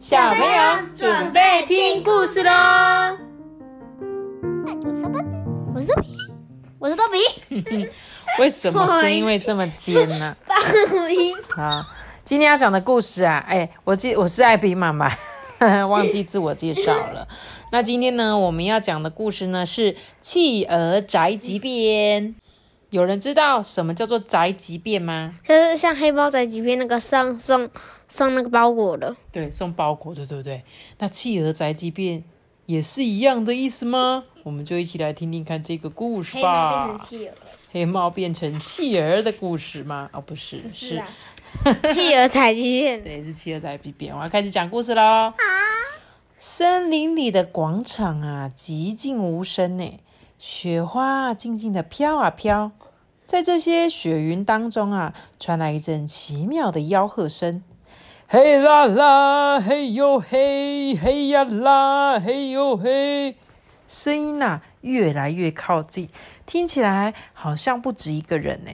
小朋友准备听故事喽！我是豆我是豆比，我是豆比。为什么声音会这么尖呢？爆音。好，今天要讲的故事啊，哎，我记我是艾比妈妈，忘记自我介绍了。那今天呢，我们要讲的故事呢是《企鹅宅急便》。有人知道什么叫做宅急便吗？就是像黑猫宅急便那个送送送那个包裹的。对，送包裹的，对不对？那企鹅宅急便也是一样的意思吗？我们就一起来听听看这个故事吧。黑猫变成企鹅。黑猫变成企鹅的故事吗？哦，不是，是企鹅宅急便。对，是企鹅宅急便。我要开始讲故事喽。啊！森林里的广场啊，寂静无声呢。雪花静静的飘啊飘，在这些雪云当中啊，传来一阵奇妙的吆喝声：“嘿啦啦，嘿呦嘿，嘿呀啦，嘿呦嘿。”声音呐越来越靠近，听起来好像不止一个人呢。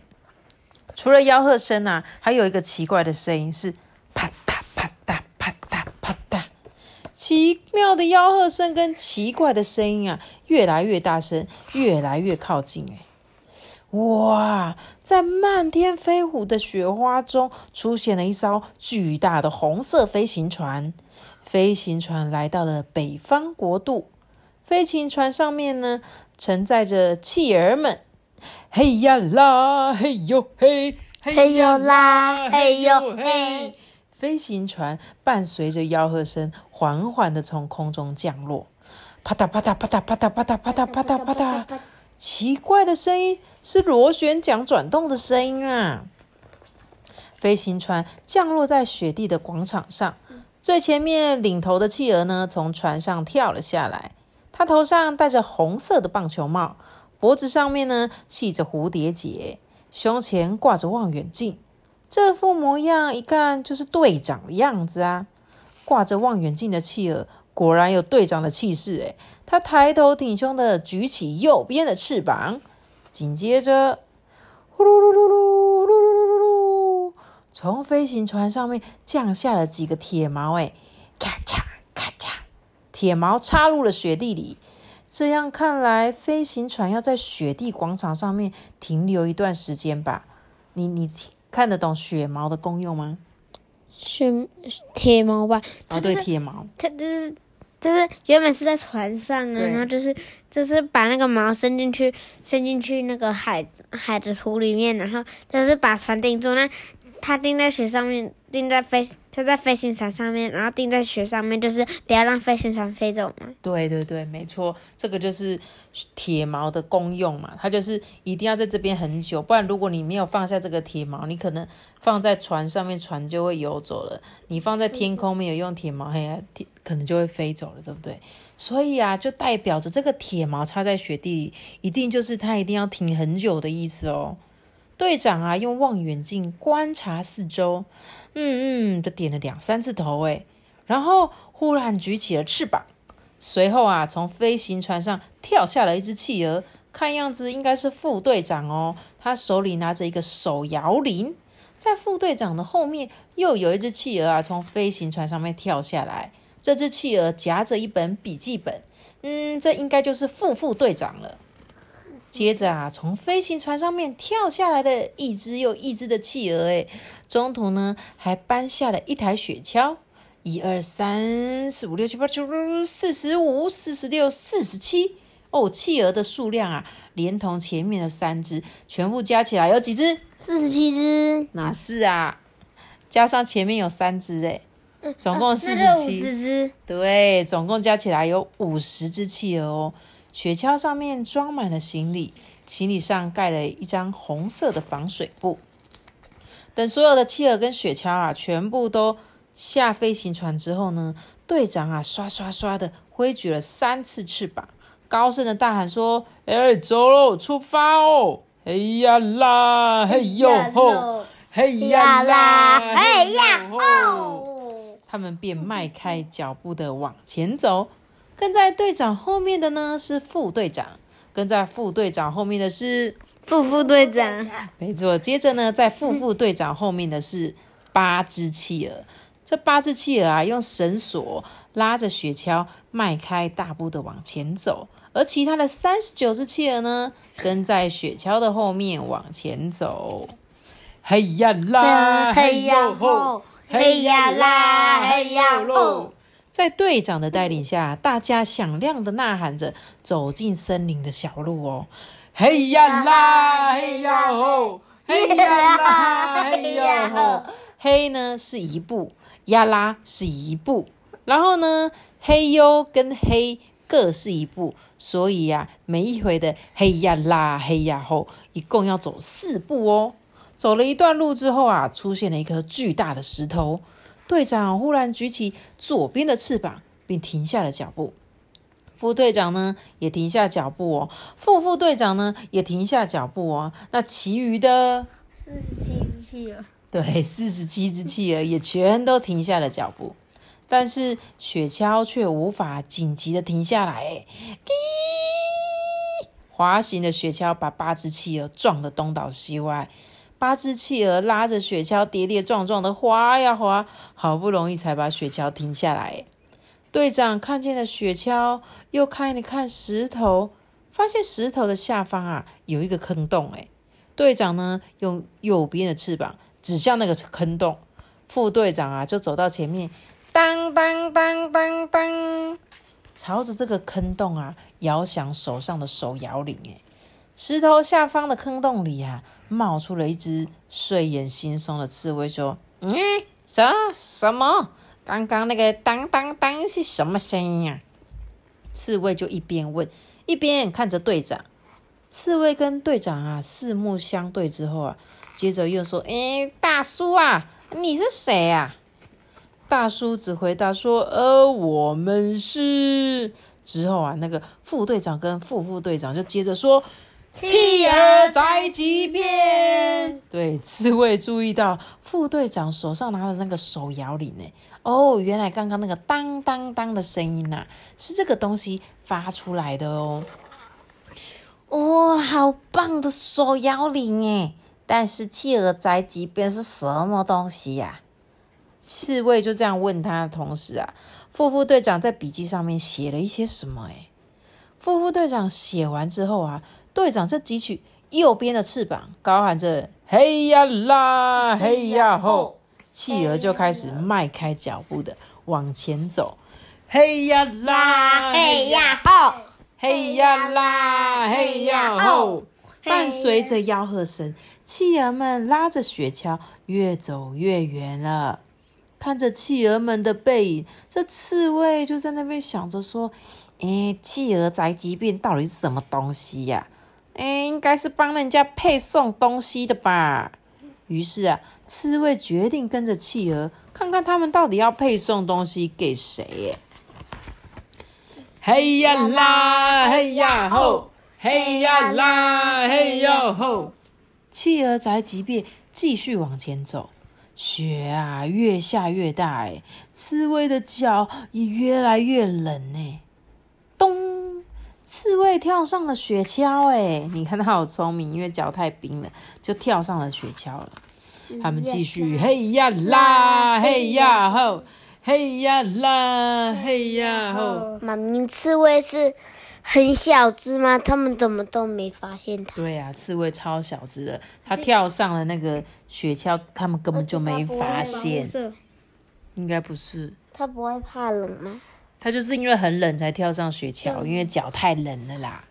除了吆喝声啊，还有一个奇怪的声音是啪嗒啪嗒啪嗒啪嗒。奇妙的吆喝声跟奇怪的声音啊，越来越大声，越来越靠近。哎，哇！在漫天飞舞的雪花中，出现了一艘巨大的红色飞行船。飞行船来到了北方国度。飞行船上面呢，承载着企儿们。嘿呀啦，嘿呦嘿，嘿呦啦，嘿呦嘿。飞行船伴随着吆喝声，缓缓的从空中降落，啪嗒啪嗒啪嗒啪嗒啪嗒啪嗒啪嗒啪嗒，奇怪的声音是螺旋桨转动的声音啊！飞行船降落在雪地的广场上，最前面领头的企鹅呢，从船上跳了下来，它头上戴着红色的棒球帽，脖子上面呢系着蝴蝶结，胸前挂着望远镜。这副模样一看就是队长的样子啊！挂着望远镜的企鹅果然有队长的气势诶他抬头挺胸的举起右边的翅膀，紧接着呼噜噜噜噜噜噜噜噜，从飞行船上面降下了几个铁锚诶咔嚓咔嚓，铁锚插入了雪地里。这样看来，飞行船要在雪地广场上面停留一段时间吧？你你。看得懂雪毛的功用吗？雪铁毛吧。哦，对，铁毛。它就是就是原本是在船上啊，然后就是就是把那个毛伸进去，伸进去那个海海的土里面，然后就是把船钉住。那它钉在雪上面，钉在飞。它在飞行船上面，然后钉在雪上面，就是不要让飞行船飞走嘛。对对对，没错，这个就是铁锚的功用嘛。它就是一定要在这边很久，不然如果你没有放下这个铁锚，你可能放在船上面，船就会游走了。你放在天空没有用铁锚，嘿，可能就会飞走了，对不对？所以啊，就代表着这个铁锚插在雪地里，一定就是它一定要停很久的意思哦。队长啊，用望远镜观察四周。嗯嗯，的点了两三次头诶，然后忽然举起了翅膀，随后啊，从飞行船上跳下了一只企鹅，看样子应该是副队长哦。他手里拿着一个手摇铃，在副队长的后面又有一只企鹅啊，从飞行船上面跳下来。这只企鹅夹着一本笔记本，嗯，这应该就是副副队长了。接着啊，从飞行船上面跳下来的一只又一只的企鹅，诶，中途呢还搬下了一台雪橇，一二三四五六七八九四十五四十六四十七哦，企鹅的数量啊，连同前面的三只，全部加起来有几只？四十七只？哪是啊？加上前面有三只，诶，总共四十七只。对，总共加起来有五十只企鹅哦。雪橇上面装满了行李，行李上盖了一张红色的防水布。等所有的企鹅跟雪橇啊，全部都下飞行船之后呢，队长啊，刷刷刷的挥举了三次翅膀，高声的大喊说：“哎，走喽，出发哦！嘿呀啦，嘿哟吼，嘿呀啦，嘿呀吼！”他们便迈开脚步的往前走。跟在队长后面的呢是副队长，跟在副队长后面的是副副队长，没错。接着呢，在副副队长后面的是八只企鹅，这八只企鹅啊，用绳索拉着雪橇，迈开大步的往前走，而其他的三十九只企鹅呢，跟在雪橇的后面往前走。嘿呀啦，嘿呀吼，嘿呀啦，嘿呀吼。在队长的带领下，大家响亮的呐喊着走进森林的小路哦。嘿呀啦，嘿呀吼，嘿呀啦，嘿呀吼。嘿呢是一步，呀啦是一步，然后呢，嘿哟跟嘿各是一步，所以呀，每一回的嘿呀啦，嘿呀吼，一共要走四步哦。走了一段路之后啊，出现了一颗巨大的石头。队长忽然举起左边的翅膀，并停下了脚步。副队长呢也停下脚步哦。副副队长呢也停下脚步哦。那其余的四十七只企鹅，对，四十七只企鹅也全都停下了脚步。但是雪橇却无法紧急的停下来。滴，滑行的雪橇把八只企鹅撞得东倒西歪。八只企鹅拉着雪橇跌跌撞撞的滑呀滑，好不容易才把雪橇停下来。队长看见了雪橇，又看了看石头，发现石头的下方啊有一个坑洞。哎，队长呢用右边的翅膀指向那个坑洞，副队长啊就走到前面，当当当当当，朝着这个坑洞啊摇响手上的手摇铃。哎。石头下方的坑洞里呀，冒出了一只睡眼惺忪的刺猬，说：“嗯，什什么？刚刚那个当当当是什么声音呀？”刺猬就一边问，一边看着队长。刺猬跟队长啊四目相对之后啊，接着又说：“哎，大叔啊，你是谁啊？”大叔只回答说：“呃，我们是。”之后啊，那个副队长跟副副队长就接着说。企鹅宅急便。对，刺猬注意到副队长手上拿的那个手摇铃呢？哦，原来刚刚那个当当当的声音呐，是这个东西发出来的哦。哇，好棒的手摇铃诶！但是企鹅宅急便是什么东西呀？刺猬就这样问他的同时啊，副副队长在笔记上面写了一些什么？诶副副队长写完之后啊。队长这举起右边的翅膀，高喊着“嘿呀啦，嘿呀吼”，企鹅就开始迈开脚步的往前走。嘿呀啦，嘿呀吼，嘿呀啦，嘿呀吼，伴随着吆喝声，企鹅们拉着雪橇越走越远了。看着企鹅们的背影，这刺猬就在那边想着说：“哎，企鹅宅急便到底是什么东西呀？”哎，应该是帮人家配送东西的吧。于是啊，刺猬决定跟着企鹅，看看他们到底要配送东西给谁。嘿呀啦，嘿呀吼，嘿呀啦，嘿呀吼。企鹅宅急便继续往前走，雪啊越下越大，哎，刺猬的脚也越来越冷呢。咚。刺猬跳上了雪橇，哎，你看它好聪明，因为脚太冰了，就跳上了雪橇了。他们继续，嘿呀啦，嘿呀吼，嘿呀啦，嘿呀吼。妈咪，刺猬是很小只吗？他们怎么都没发现它？对呀，刺猬超小只的，它跳上了那个雪橇，他们根本就没发现。应该不是。它不会怕冷吗？他就是因为很冷才跳上雪橇，因为脚太冷了啦。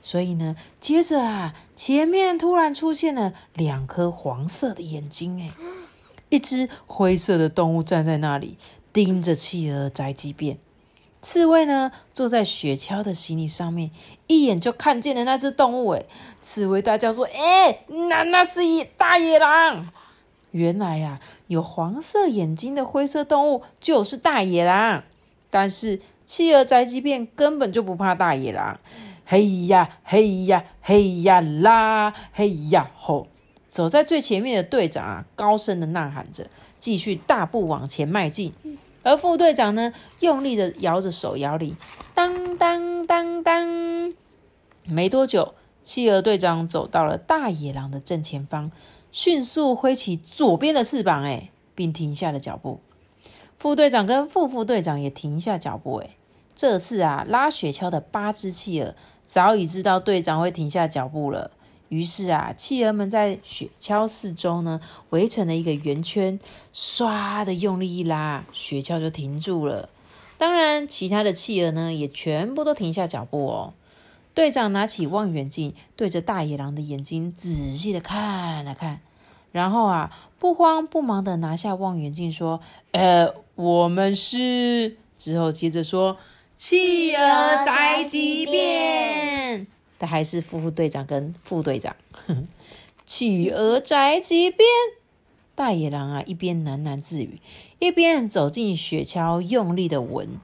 所以呢，接着啊，前面突然出现了两颗黄色的眼睛，哎，一只灰色的动物站在那里盯着企鹅宅急便。刺猬呢，坐在雪橇的行李上面，一眼就看见了那只动物，哎，刺猬大叫说：“哎，那那是一大野狼！”原来呀，有黄色眼睛的灰色动物就是大野狼。但是企鹅宅急便根本就不怕大野狼，嘿呀嘿呀嘿呀啦，嘿呀吼！走在最前面的队长啊，高声的呐喊着，继续大步往前迈进。而副队长呢，用力的摇着手摇铃，当当当当。没多久，企鹅队长走到了大野狼的正前方，迅速挥起左边的翅膀，哎，并停下了脚步。副队长跟副副队长也停下脚步。哎，这次啊，拉雪橇的八只企鹅早已知道队长会停下脚步了。于是啊，企鹅们在雪橇四周呢围成了一个圆圈，唰的用力一拉，雪橇就停住了。当然，其他的企鹅呢也全部都停下脚步哦。队长拿起望远镜，对着大野狼的眼睛仔细的看了看，然后啊，不慌不忙的拿下望远镜，说：“呃，我们是……”之后接着说：“企鹅宅急便。”他还是副副队长跟副队长。企鹅宅急便，大野狼啊，一边喃喃自语，一边走进雪橇，用力的闻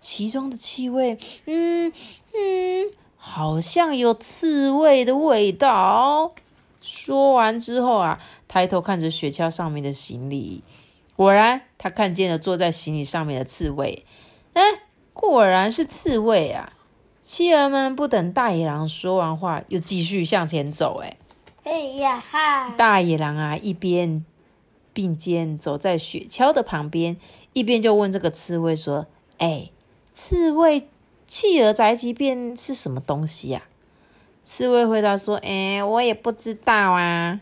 其中的气味。嗯嗯，好像有刺猬的味道。说完之后啊，抬头看着雪橇上面的行李，果然他看见了坐在行李上面的刺猬。哎，果然是刺猬啊！企鹅们不等大野狼说完话，又继续向前走。哎，嘿呀哈！大野狼啊，一边并肩走在雪橇的旁边，一边就问这个刺猬说：“哎，刺猬，企鹅宅急便是什么东西呀？”刺猬回答说：“哎，我也不知道啊。”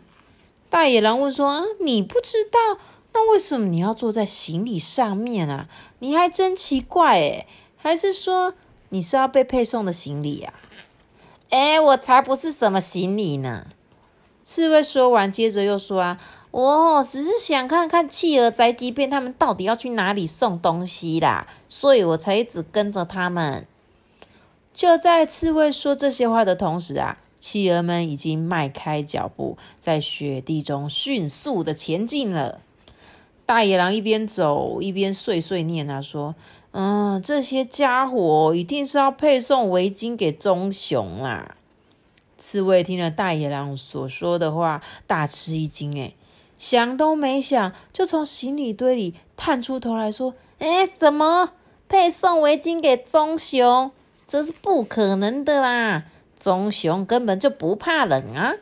大野狼问说：“啊，你不知道？那为什么你要坐在行李上面啊？你还真奇怪哎，还是说？”你是要被配送的行李啊？哎，我才不是什么行李呢！刺猬说完，接着又说啊，我只是想看看企鹅宅急便他们到底要去哪里送东西啦，所以我才一直跟着他们。就在刺猬说这些话的同时啊，企鹅们已经迈开脚步，在雪地中迅速的前进了。大野狼一边走一边碎碎念啊，说。嗯，这些家伙一定是要配送围巾给棕熊啦！刺猬听了大野狼所说的话，大吃一惊，哎，想都没想，就从行李堆里探出头来说：“哎，什么配送围巾给棕熊？这是不可能的啦！棕熊根本就不怕冷啊！”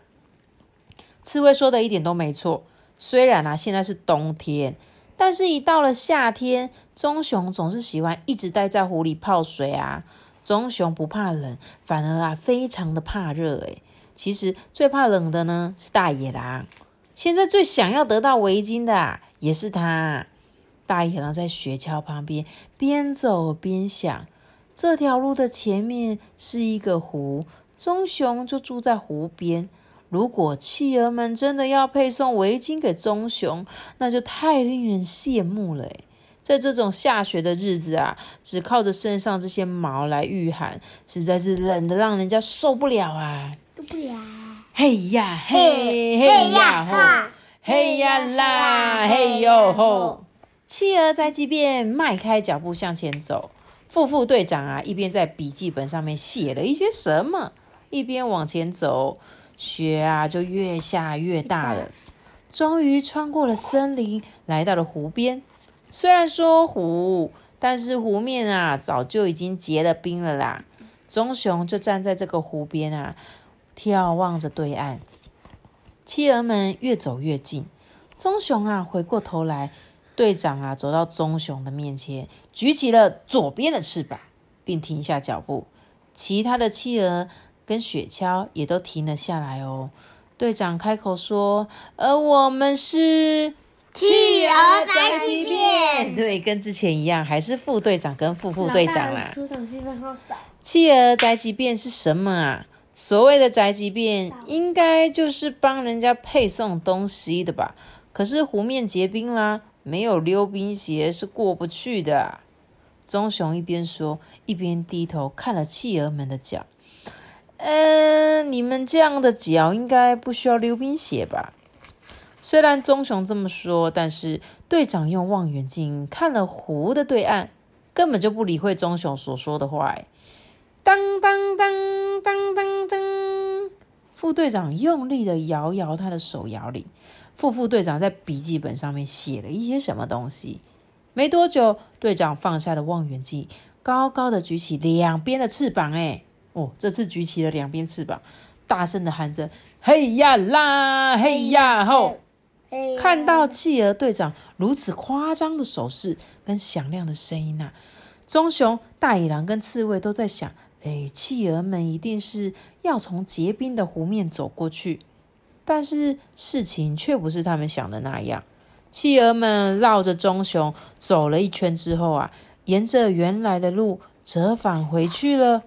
刺猬说的一点都没错，虽然啊，现在是冬天。但是，一到了夏天，棕熊总是喜欢一直待在湖里泡水啊。棕熊不怕冷，反而啊非常的怕热。诶其实最怕冷的呢是大野狼。现在最想要得到围巾的啊也是他。大野狼在雪橇旁边边走边想：这条路的前面是一个湖，棕熊就住在湖边。如果企鹅们真的要配送围巾给棕熊，那就太令人羡慕了。在这种下雪的日子啊，只靠着身上这些毛来御寒，实在是冷的让人家受不了啊！受不了！嘿呀嘿，嘿呀吼，嘿呀啦，嘿哟吼！企鹅在即便迈开脚步向前走，副副队长啊，一边在笔记本上面写了一些什么，一边往前走。雪啊，就越下越大了。终于穿过了森林，来到了湖边。虽然说湖，但是湖面啊，早就已经结了冰了啦。棕熊就站在这个湖边啊，眺望着对岸。企鹅们越走越近。棕熊啊，回过头来，队长啊，走到棕熊的面前，举起了左边的翅膀，并停下脚步。其他的企鹅。跟雪橇也都停了下来哦。队长开口说：“而我们是企鹅宅急便。”对，跟之前一样，还是副队长跟副副队长啦。企鹅宅急便是什么啊？所谓的宅急便，应该就是帮人家配送东西的吧？可是湖面结冰啦，没有溜冰鞋是过不去的。棕熊一边说，一边低头看了企鹅们的脚。嗯，你们这样的脚应该不需要溜冰鞋吧？虽然棕熊这么说，但是队长用望远镜看了湖的对岸，根本就不理会棕熊所说的话。当当当当当当，副队长用力的摇摇他的手摇铃，副副队长在笔记本上面写了一些什么东西。没多久，队长放下了望远镜，高高的举起两边的翅膀，哎。哦，这次举起了两边翅膀，大声的喊着：“嘿呀啦，嘿呀吼，看到企鹅队长如此夸张的手势跟响亮的声音呐，棕熊、大野狼跟刺猬都在想：哎，企鹅们一定是要从结冰的湖面走过去。但是事情却不是他们想的那样。企鹅们绕着棕熊走了一圈之后啊，沿着原来的路折返回去了。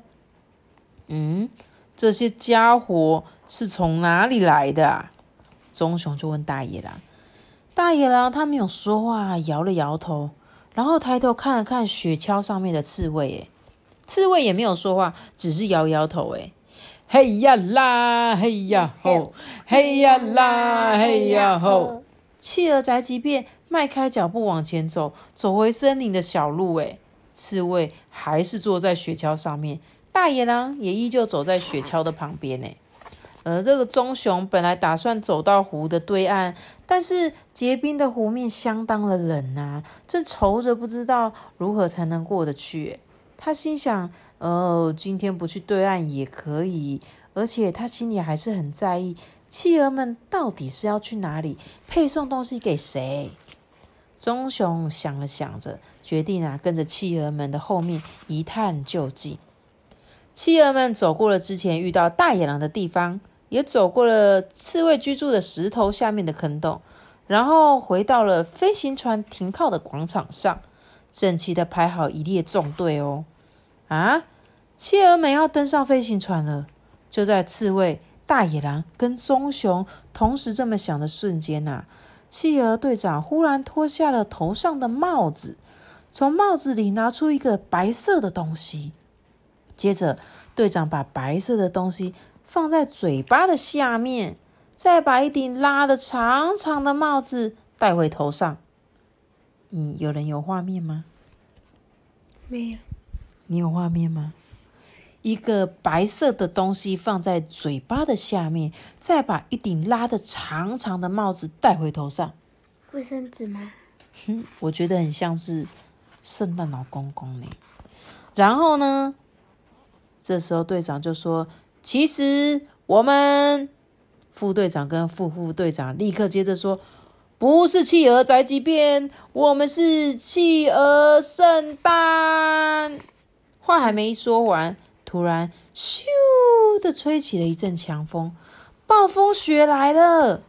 嗯，这些家伙是从哪里来的？啊棕熊就问大野狼。大野狼他没有说话，摇了摇头，然后抬头看了看雪橇上面的刺猬。诶，刺猬也没有说话，只是摇摇头。诶，嘿呀啦，嘿呀吼，嘿呀啦，嘿呀吼。企鹅宅急便迈开脚步往前走，走回森林的小路。诶，刺猬还是坐在雪橇上面，大野狼也依旧走在雪橇的旁边。呢。而这个棕熊本来打算走到湖的对岸，但是结冰的湖面相当的冷啊，正愁着不知道如何才能过得去。他心想：哦，今天不去对岸也可以。而且他心里还是很在意，企鹅们到底是要去哪里，配送东西给谁？棕熊想了想着，决定啊，跟着企鹅们的后面一探究竟。企鹅们走过了之前遇到大野狼的地方。也走过了刺猬居住的石头下面的坑洞，然后回到了飞行船停靠的广场上，整齐的排好一列纵队哦。啊，企鹅们要登上飞行船了！就在刺猬、大野狼跟棕熊同时这么想的瞬间呐，企鹅队长忽然脱下了头上的帽子，从帽子里拿出一个白色的东西，接着队长把白色的东西。放在嘴巴的下面，再把一顶拉的长长的帽子戴回头上。你有人有画面吗？没有。你有画面吗？一个白色的东西放在嘴巴的下面，再把一顶拉的长长的帽子戴回头上。卫生纸吗？哼，我觉得很像是圣诞老公公呢。然后呢？这时候队长就说。其实我们副队长跟副副队长立刻接着说：“不是企鹅宅急便，我们是企鹅圣诞。”话还没说完，突然咻的吹起了一阵强风，暴风雪来了。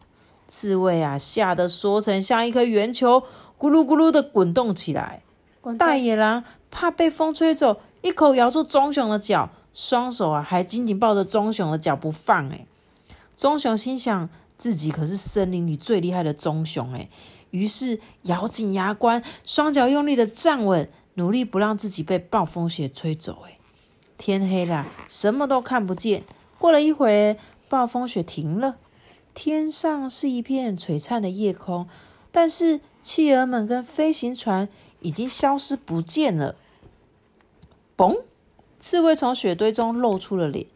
刺猬啊，吓得缩成像一颗圆球，咕噜咕噜的滚动起来。大野狼怕被风吹走，一口咬住棕熊的脚。双手啊，还紧紧抱着棕熊的脚不放。诶棕熊心想自己可是森林里最厉害的棕熊。诶于是咬紧牙关，双脚用力的站稳，努力不让自己被暴风雪吹走。诶天黑了，什么都看不见。过了一会，暴风雪停了，天上是一片璀璨的夜空，但是企鹅们跟飞行船已经消失不见了。嘣！刺猬从雪堆中露出了脸，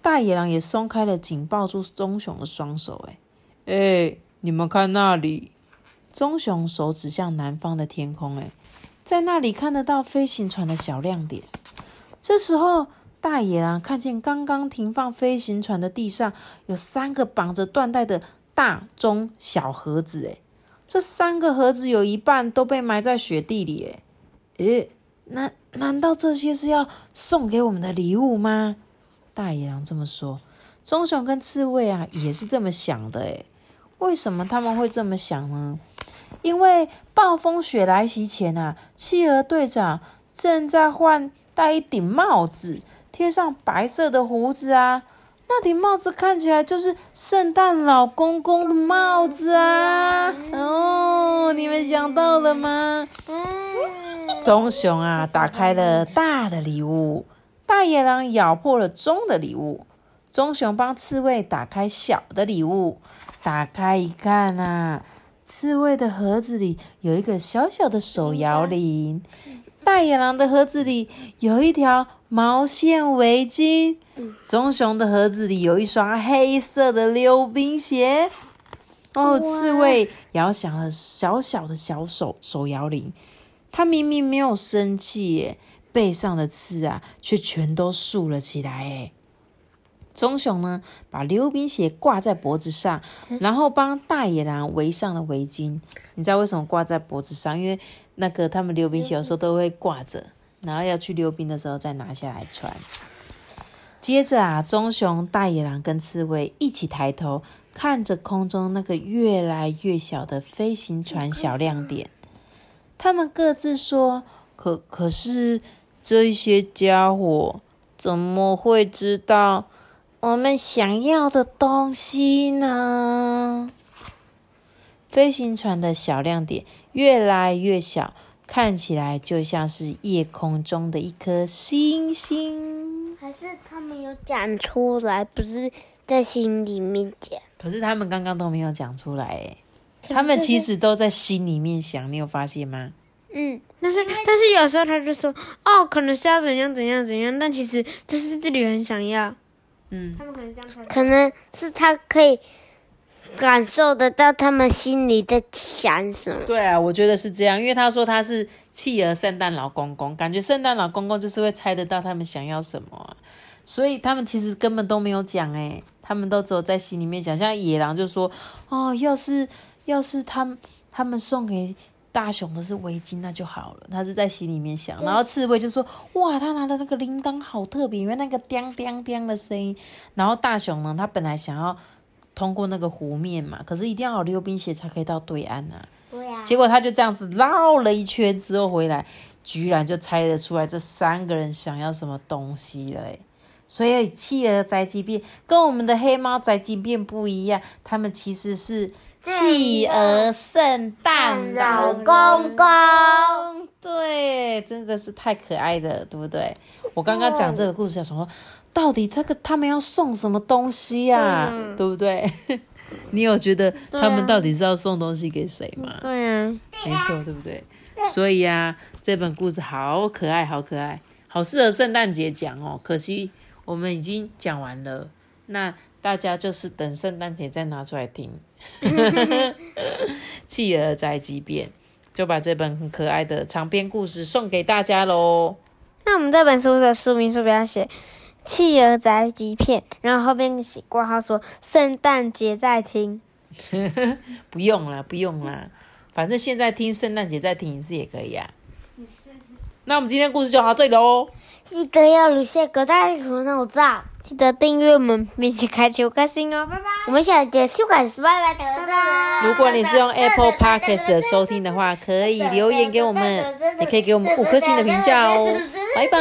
大野狼也松开了紧抱住棕熊的双手。哎，哎，你们看那里！棕熊手指向南方的天空。哎，在那里看得到飞行船的小亮点。这时候，大野狼看见刚刚停放飞行船的地上有三个绑着缎带的大、中、小盒子。哎，这三个盒子有一半都被埋在雪地里。哎，诶。难难道这些是要送给我们的礼物吗？大野狼这么说，棕熊跟刺猬啊也是这么想的。诶，为什么他们会这么想呢？因为暴风雪来袭前啊，企鹅队长正在换戴一顶帽子，贴上白色的胡子啊。那顶帽子看起来就是圣诞老公公的帽子啊！哦，你们想到了吗？嗯棕熊啊，打开了大的礼物；大野狼咬破了中的礼物。棕熊帮刺猬打开小的礼物，打开一看啊，刺猬的盒子里有一个小小的手摇铃，大野狼的盒子里有一条毛线围巾，棕熊的盒子里有一双黑色的溜冰鞋。哦，刺猬摇响了小小的小手手摇铃。他明明没有生气耶，背上的刺啊却全都竖了起来。哎，棕熊呢，把溜冰鞋挂在脖子上，然后帮大野狼围上了围巾。你知道为什么挂在脖子上？因为那个他们溜冰鞋有时候都会挂着，然后要去溜冰的时候再拿下来穿。接着啊，棕熊、大野狼跟刺猬一起抬头看着空中那个越来越小的飞行船小亮点。他们各自说：“可可是这些家伙怎么会知道我们想要的东西呢？”飞行船的小亮点越来越小，看起来就像是夜空中的一颗星星。还是他们有讲出来，不是在心里面讲。可是他们刚刚都没有讲出来，哎，他们其实都在心里面想，你有发现吗？嗯，但是但是有时候他就说，哦，可能是要怎样怎样怎样，但其实就是这里很想要。嗯，他们可能这样想。可能是他可以感受得到他们心里在想什么。对啊，我觉得是这样，因为他说他是。企鹅圣诞老公公，感觉圣诞老公公就是会猜得到他们想要什么，所以他们其实根本都没有讲诶，他们都只有在心里面想。像野狼就说：“哦，要是要是他们他们送给大熊的是围巾，那就好了。”他是在心里面想。然后刺猬就说：“哇，他拿的那个铃铛好特别，因为那个叮叮叮的声音。”然后大熊呢，他本来想要通过那个湖面嘛，可是一定要有溜冰鞋才可以到对岸啊。结果他就这样子绕了一圈之后回来，居然就猜得出来这三个人想要什么东西了所以企鹅宅急便跟我们的黑猫宅急便不一样，他们其实是企鹅圣诞老公公。对，真的是太可爱了，对不对？我刚刚讲这个故事，想说到底这个他们要送什么东西呀？对不对？你有觉得他们到底是要送东西给谁吗？对呀，没错，对不对？所以啊，这本故事好可爱，好可爱，好适合圣诞节讲哦。可惜我们已经讲完了，那大家就是等圣诞节再拿出来听。企鹅宅急便就把这本很可爱的长篇故事送给大家喽。那我们这本书的书名是不要写？企鹅宅急便，然后后边写挂号说圣诞节再听，不用了，不用了，反正现在听圣诞节再听一次也可以啊。那我们今天故事就到这里喽。记得要留下个大图那我照，记得订阅我们，并且开启开心哦，拜拜。我们下节收看，拜拜，拜拜。如果你是用 Apple Podcast 收听的话，可以留言给我们，也可以给我们五颗星的评价哦，拜拜。